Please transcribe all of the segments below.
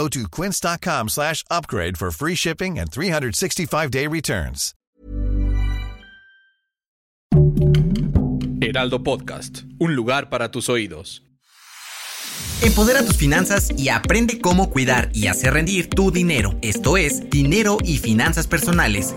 Go to quince.com slash upgrade for free shipping and 365-day returns. Heraldo Podcast, un lugar para tus oídos. Empodera tus finanzas y aprende cómo cuidar y hacer rendir tu dinero. Esto es Dinero y Finanzas Personales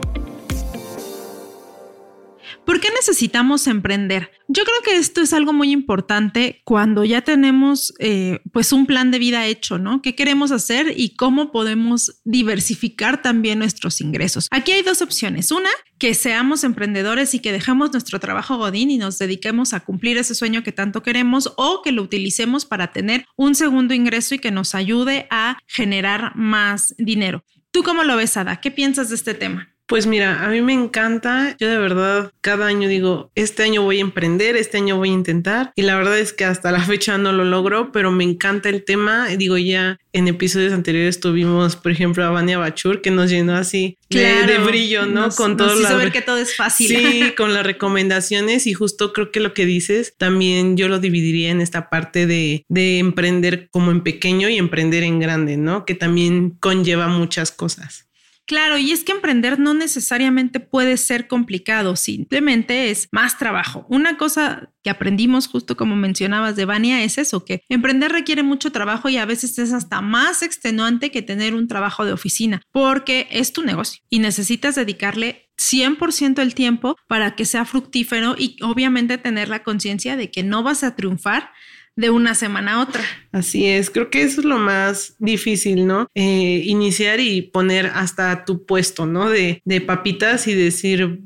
¿Por qué necesitamos emprender? Yo creo que esto es algo muy importante cuando ya tenemos eh, pues un plan de vida hecho, ¿no? ¿Qué queremos hacer y cómo podemos diversificar también nuestros ingresos? Aquí hay dos opciones. Una, que seamos emprendedores y que dejemos nuestro trabajo godín y nos dediquemos a cumplir ese sueño que tanto queremos o que lo utilicemos para tener un segundo ingreso y que nos ayude a generar más dinero. ¿Tú cómo lo ves, Ada? ¿Qué piensas de este tema? Pues mira, a mí me encanta. Yo de verdad cada año digo, este año voy a emprender, este año voy a intentar. Y la verdad es que hasta la fecha no lo logro, pero me encanta el tema. Digo, ya en episodios anteriores tuvimos, por ejemplo, a Vania Bachur, que nos llenó así de, brillo, ¿no? con todo. Nos ver que todo es fácil. Sí, con las recomendaciones. Y justo creo que lo que dices, también yo lo dividiría en esta parte de, de emprender como en pequeño y emprender en grande, ¿no? Que también conlleva muchas cosas. Claro, y es que emprender no necesariamente puede ser complicado, simplemente es más trabajo. Una cosa que aprendimos justo como mencionabas de Vania es eso, que emprender requiere mucho trabajo y a veces es hasta más extenuante que tener un trabajo de oficina, porque es tu negocio y necesitas dedicarle 100% el tiempo para que sea fructífero y obviamente tener la conciencia de que no vas a triunfar de una semana a otra. Así es, creo que eso es lo más difícil, ¿no? Eh, iniciar y poner hasta tu puesto, ¿no? De, de papitas y decir,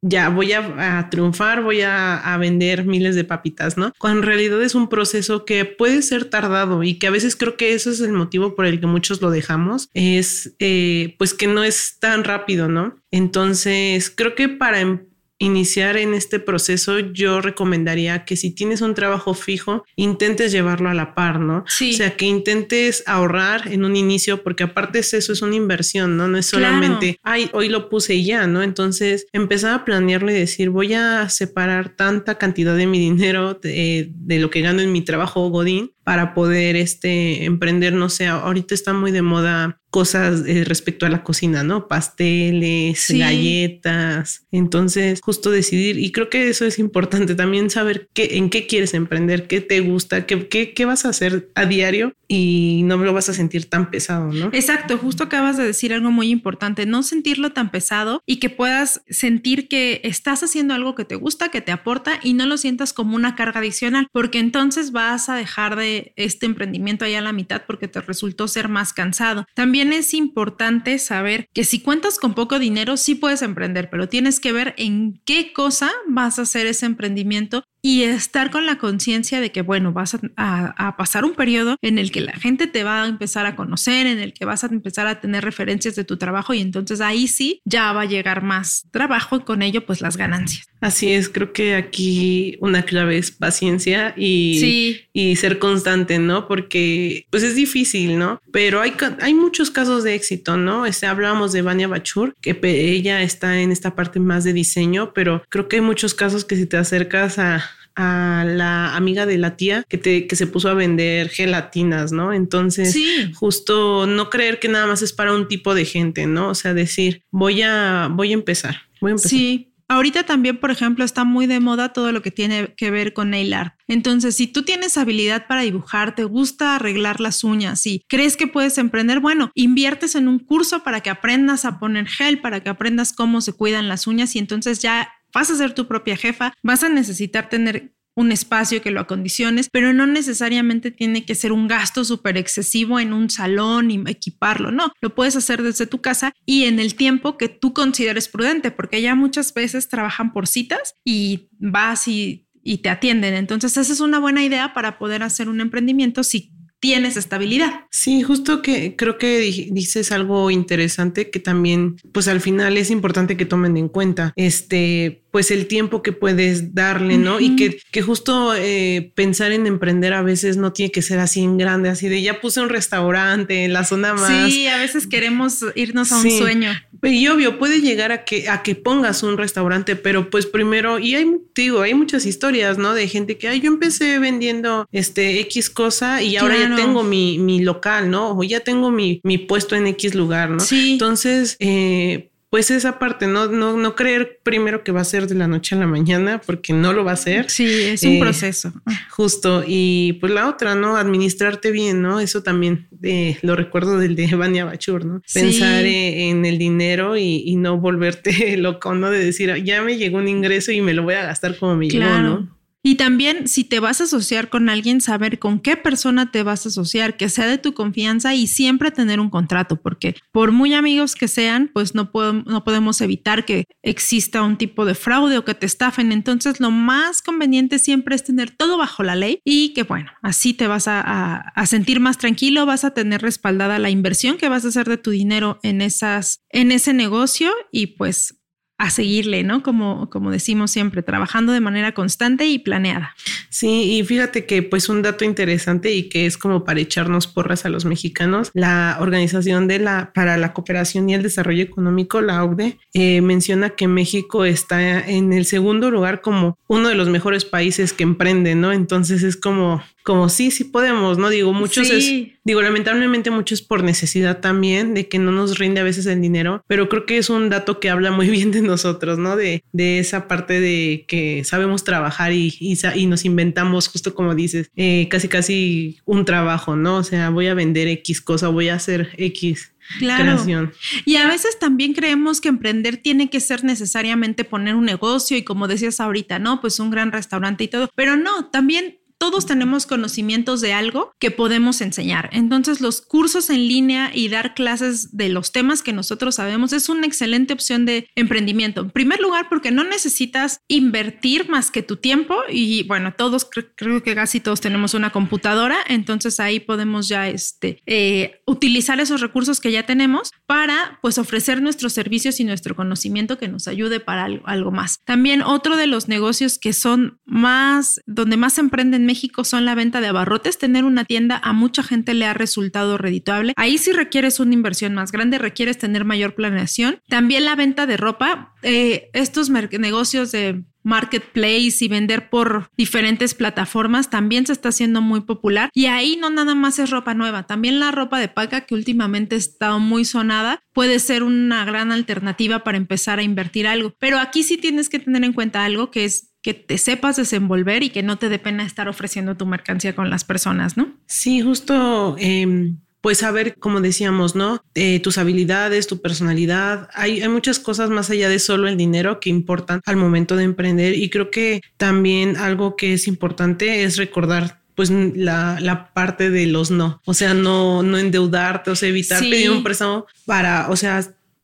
ya voy a, triunfar, voy a, vender miles de papitas, ¿no? Cuando en realidad es un proceso que puede ser tardado y que a veces creo que eso es el motivo por el que muchos lo dejamos, es eh, pues que no es tan rápido, ¿no? Entonces creo que para em, iniciar en este proceso, yo recomendaría que si tienes un trabajo fijo, intentes llevarlo a la par, ¿no? Sí. O sea, que intentes ahorrar en un inicio, porque aparte es eso, es una inversión, ¿no? No es solamente, ay, hoy lo puse ya, ¿no? Entonces, empezar a planearlo y decir, voy a separar tanta cantidad de mi dinero de, de lo que gano en mi trabajo Godín para poder este, emprender, no sé, ahorita está muy de moda cosas eh, respecto a la cocina, ¿no? Pasteles, galletas. Entonces, justo decidir, y creo que eso es importante también saber qué, en qué quieres emprender, qué te gusta, qué, qué, qué vas a hacer a diario y no lo vas a sentir tan pesado, ¿no? Exacto, justo acabas de decir algo muy importante, no sentirlo tan pesado y que puedas sentir que estás haciendo algo que te gusta, que te aporta y no lo sientas como una carga adicional, porque entonces vas a dejar de este emprendimiento allá a la mitad porque te resultó ser más cansado. También es importante saber que si cuentas con poco dinero, sí puedes emprender, pero tienes que ver en qué cosa vas a hacer ese emprendimiento y estar con la conciencia de que, bueno, vas a, pasar un periodo en el que la gente te va a empezar a conocer, en el que vas a empezar a tener referencias de tu trabajo y entonces ahí sí ya va a llegar más trabajo y con ello pues las ganancias. Así es, creo que aquí una clave es paciencia y, y ser constante, ¿no? Porque pues es difícil, ¿no? Pero hay, hay muchos casos de éxito, ¿no? Este, hablábamos de Vania Bachur, que ella está en esta parte más de diseño, pero creo que hay muchos casos que si te acercas a a la amiga de la tía que, te, que se puso a vender gelatinas, ¿no? Entonces, justo no creer que nada más es para un tipo de gente, ¿no? O sea, decir, voy a, voy a empezar, voy a empezar. Sí. Ahorita también, por ejemplo, está muy de moda todo lo que tiene que ver con nail art. Entonces, si tú tienes habilidad para dibujar, te gusta arreglar las uñas y crees que puedes emprender, bueno, inviertes en un curso para que aprendas a poner gel, para que aprendas cómo se cuidan las uñas y entonces ya vas a ser tu propia jefa, vas a necesitar tener un espacio que lo acondiciones, pero no necesariamente tiene que ser un gasto súper excesivo en un salón y equiparlo, no, lo puedes hacer desde tu casa y en el tiempo que tú consideres prudente, porque ya muchas veces trabajan por citas y vas y, y te atienden, entonces esa es una buena idea para poder hacer un emprendimiento si tienes estabilidad. Sí, justo que creo que dices algo interesante que también, pues al final es importante que tomen en cuenta este, pues el tiempo que puedes darle, ¿no? Y que, que justo eh, pensar en emprender a veces no tiene que ser así en grande, así de ya puse un restaurante en la zona más. Sí, a veces queremos irnos a un sueño. Y obvio, puede llegar a que, a que pongas un restaurante, pero pues primero, y hay, digo, hay muchas historias, ¿no? De gente que, ay, yo empecé vendiendo este X cosa y ahora ya tengo mi, mi local, ¿no? O ya tengo mi, mi puesto en X lugar, ¿no? Sí. Entonces, eh, pues esa parte, ¿no? No, no creer primero que va a ser de la noche a la mañana, porque no lo va a ser. Sí, es un eh, proceso. Justo. Y pues la otra, ¿no? Administrarte bien, ¿no? Eso también eh, lo recuerdo del de Vania Bachur, ¿no? Pensar eh, en el dinero y, no volverte loco, ¿no? De decir, ya me llegó un ingreso y me lo voy a gastar como me llegó, ¿no? Y también si te vas a asociar con alguien, saber con qué persona te vas a asociar, que sea de tu confianza y siempre tener un contrato, porque por muy amigos que sean, pues no, no podemos evitar que exista un tipo de fraude o que te estafen. Entonces lo más conveniente siempre es tener todo bajo la ley y que bueno, así te vas a, a sentir más tranquilo, vas a tener respaldada la inversión que vas a hacer de tu dinero en esas, en ese negocio y pues a seguirle, ¿no? Como, como decimos siempre, trabajando de manera constante y planeada. Sí, y fíjate que pues un dato interesante y que es como para echarnos porras a los mexicanos, la Organización de la, para la Cooperación y el Desarrollo Económico, la OCDE, eh, menciona que México está en el segundo lugar como uno de los mejores países que emprenden, ¿no? Entonces es como, como sí, sí podemos, ¿no? Digo, muchos es, digo, lamentablemente muchos por necesidad también, de que no nos rinde a veces el dinero, pero creo que es un dato que habla muy bien de nosotros, ¿no? De, de esa parte de que sabemos trabajar y, y, nos inventamos, justo como dices, eh, casi casi un trabajo, ¿no? O sea, voy a vender X cosa, voy a hacer X. Claro. Y a veces también creemos que emprender tiene que ser necesariamente poner un negocio y como decías ahorita, ¿no? Pues un gran restaurante y todo, pero no, también todos tenemos conocimientos de algo que podemos enseñar. Entonces, los cursos en línea y dar clases de los temas que nosotros sabemos es una excelente opción de emprendimiento. En primer lugar, porque no necesitas invertir más que tu tiempo y bueno, todos creo que casi todos tenemos una computadora, entonces ahí podemos ya este, eh, utilizar esos recursos que ya tenemos para pues ofrecer nuestros servicios y nuestro conocimiento que nos ayude para algo, más. También otro de los negocios que son más, donde más emprenden México son la venta de abarrotes. Tener una tienda a mucha gente le ha resultado redituable. Ahí sí requieres una inversión más grande, requieres tener mayor planeación. También la venta de ropa. Eh, estos negocios de marketplace y vender por diferentes plataformas también se está haciendo muy popular y ahí no nada más es ropa nueva, también la ropa de paca que últimamente ha estado muy sonada puede ser una gran alternativa para empezar a invertir algo, pero aquí sí tienes que tener en cuenta algo que es que te sepas desenvolver y que no te dé pena estar ofreciendo tu mercancía con las personas, ¿no? Sí, justo. Eh, pues saber, como decíamos, ¿no? Eh, tus habilidades, tu personalidad. Hay, hay muchas cosas más allá de solo el dinero que importan al momento de emprender. Y creo que también algo que es importante es recordar pues la, la, parte de los no, o sea, no, no endeudarte, o sea, evitar pedir un préstamo para, o sea,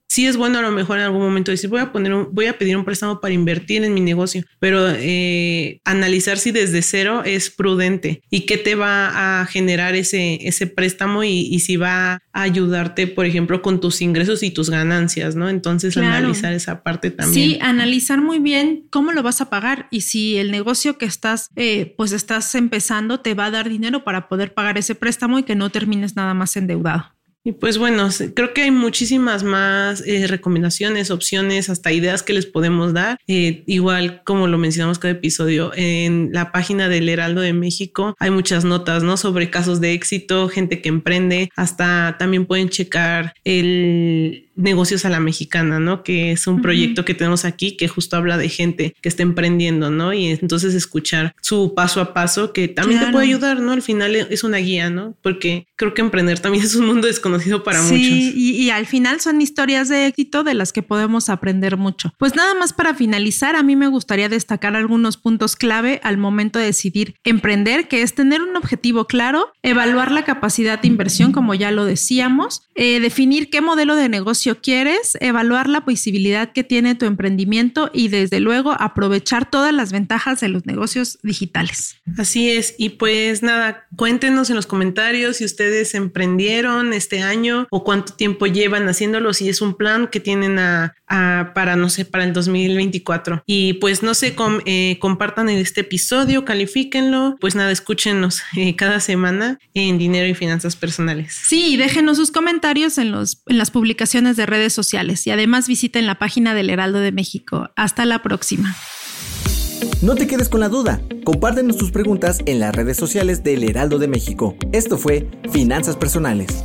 sí es bueno a lo mejor en algún momento decir voy a poner un, voy a pedir un préstamo para invertir en mi negocio, pero eh, analizar si desde cero es prudente y qué te va a generar ese, ese préstamo y, si va a ayudarte, por ejemplo, con tus ingresos y tus ganancias, ¿no? Entonces analizar esa parte también. Sí, analizar muy bien cómo lo vas a pagar y si el negocio que estás, eh, pues estás empezando te va a dar dinero para poder pagar ese préstamo y que no termines nada más endeudado. Y pues bueno, creo que hay muchísimas más eh, recomendaciones, opciones, hasta ideas que les podemos dar. Eh, igual como lo mencionamos cada episodio, en la página del Heraldo de México hay muchas notas, ¿no? Sobre casos de éxito, gente que emprende, hasta también pueden checar el negocios a la mexicana, ¿no? Que es un proyecto que tenemos aquí que justo habla de gente que está emprendiendo, ¿no? Y entonces escuchar su paso a paso que también te puede ayudar, ¿no? Al final es una guía, ¿no? Porque creo que emprender también es un mundo desconocido para muchos. Sí, y, al final son historias de éxito de las que podemos aprender mucho. Pues nada más para finalizar, a mí me gustaría destacar algunos puntos clave al momento de decidir emprender, que es tener un objetivo claro, evaluar la capacidad de inversión, como ya lo decíamos, eh, definir qué modelo de negocio negocio quieres, evaluar la posibilidad que tiene tu emprendimiento y desde luego aprovechar todas las ventajas de los negocios digitales. Así es. Y pues nada, cuéntenos en los comentarios si ustedes emprendieron este año o cuánto tiempo llevan haciéndolo, si es un plan que tienen a, para, no sé, para el 2024. Y pues no sé, eh, compartan este episodio, califíquenlo. Pues nada, escúchenos eh, cada semana en Dinero y Finanzas Personales. Sí, déjenos sus comentarios en, los, en las publicaciones de redes sociales y además visiten la página del Heraldo de México. Hasta la próxima. No te quedes con la duda. Compártenos tus preguntas en las redes sociales del Heraldo de México. Esto fue Finanzas Personales.